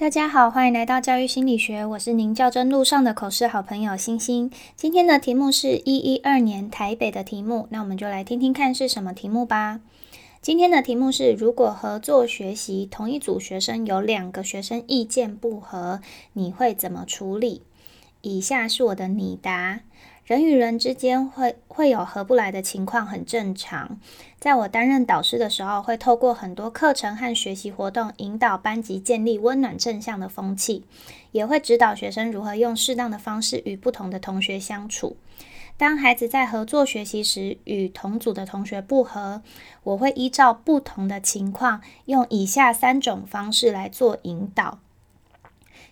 大家好，欢迎来到教育心理学，我是您较真路上的口试好朋友星星。今天的题目是一一二年台北的题目，那我们就来听听看是什么题目吧。今天的题目是：如果合作学习同一组学生有两个学生意见不合，你会怎么处理？以下是我的拟答。人与人之间会会有合不来的情况，很正常。在我担任导师的时候，会透过很多课程和学习活动，引导班级建立温暖正向的风气，也会指导学生如何用适当的方式与不同的同学相处。当孩子在合作学习时与同组的同学不合，我会依照不同的情况，用以下三种方式来做引导。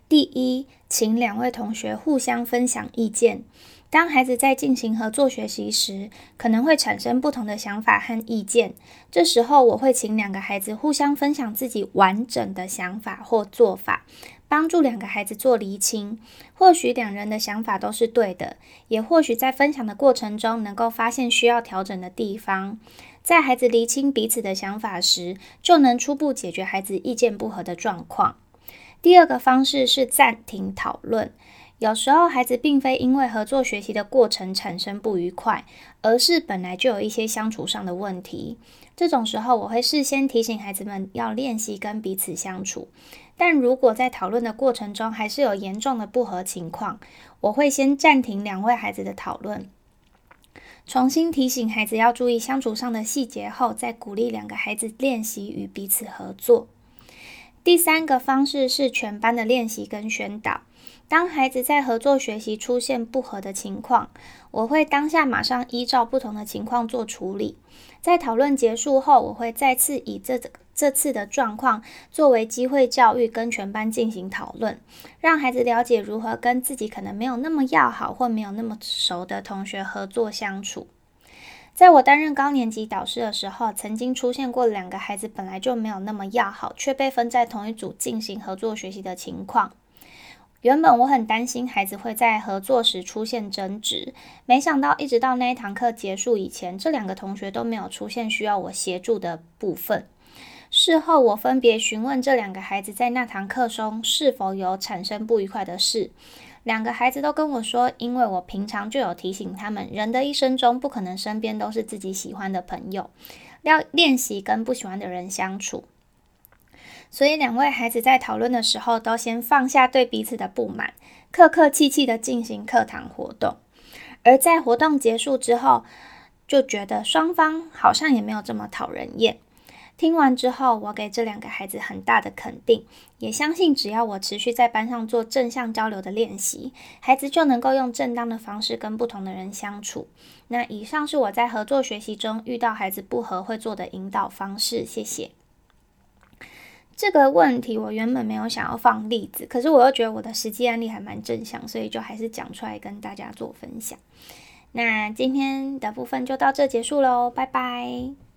第一，请两位同学互相分享意见。当孩子在进行合作学习时，可能会产生不同的想法和意见。这时候，我会请两个孩子互相分享自己完整的想法或做法，帮助两个孩子做厘清。或许两人的想法都是对的，也或许在分享的过程中能够发现需要调整的地方。在孩子厘清彼此的想法时，就能初步解决孩子意见不合的状况。第二个方式是暂停讨论。有时候，孩子并非因为合作学习的过程产生不愉快，而是本来就有一些相处上的问题。这种时候，我会事先提醒孩子们要练习跟彼此相处。但如果在讨论的过程中还是有严重的不合情况，我会先暂停两位孩子的讨论，重新提醒孩子要注意相处上的细节后，再鼓励两个孩子练习与彼此合作。第三个方式是全班的练习跟宣导。当孩子在合作学习出现不合的情况，我会当下马上依照不同的情况做处理。在讨论结束后，我会再次以这这次的状况作为机会教育，跟全班进行讨论，让孩子了解如何跟自己可能没有那么要好或没有那么熟的同学合作相处。在我担任高年级导师的时候，曾经出现过两个孩子本来就没有那么要好，却被分在同一组进行合作学习的情况。原本我很担心孩子会在合作时出现争执，没想到一直到那一堂课结束以前，这两个同学都没有出现需要我协助的部分。事后我分别询问这两个孩子在那堂课中是否有产生不愉快的事，两个孩子都跟我说，因为我平常就有提醒他们，人的一生中不可能身边都是自己喜欢的朋友，要练习跟不喜欢的人相处。所以，两位孩子在讨论的时候，都先放下对彼此的不满，客客气气的进行课堂活动。而在活动结束之后，就觉得双方好像也没有这么讨人厌。听完之后，我给这两个孩子很大的肯定，也相信只要我持续在班上做正向交流的练习，孩子就能够用正当的方式跟不同的人相处。那以上是我在合作学习中遇到孩子不合会做的引导方式。谢谢。这个问题我原本没有想要放例子，可是我又觉得我的实际案例还蛮正向，所以就还是讲出来跟大家做分享。那今天的部分就到这结束喽，拜拜。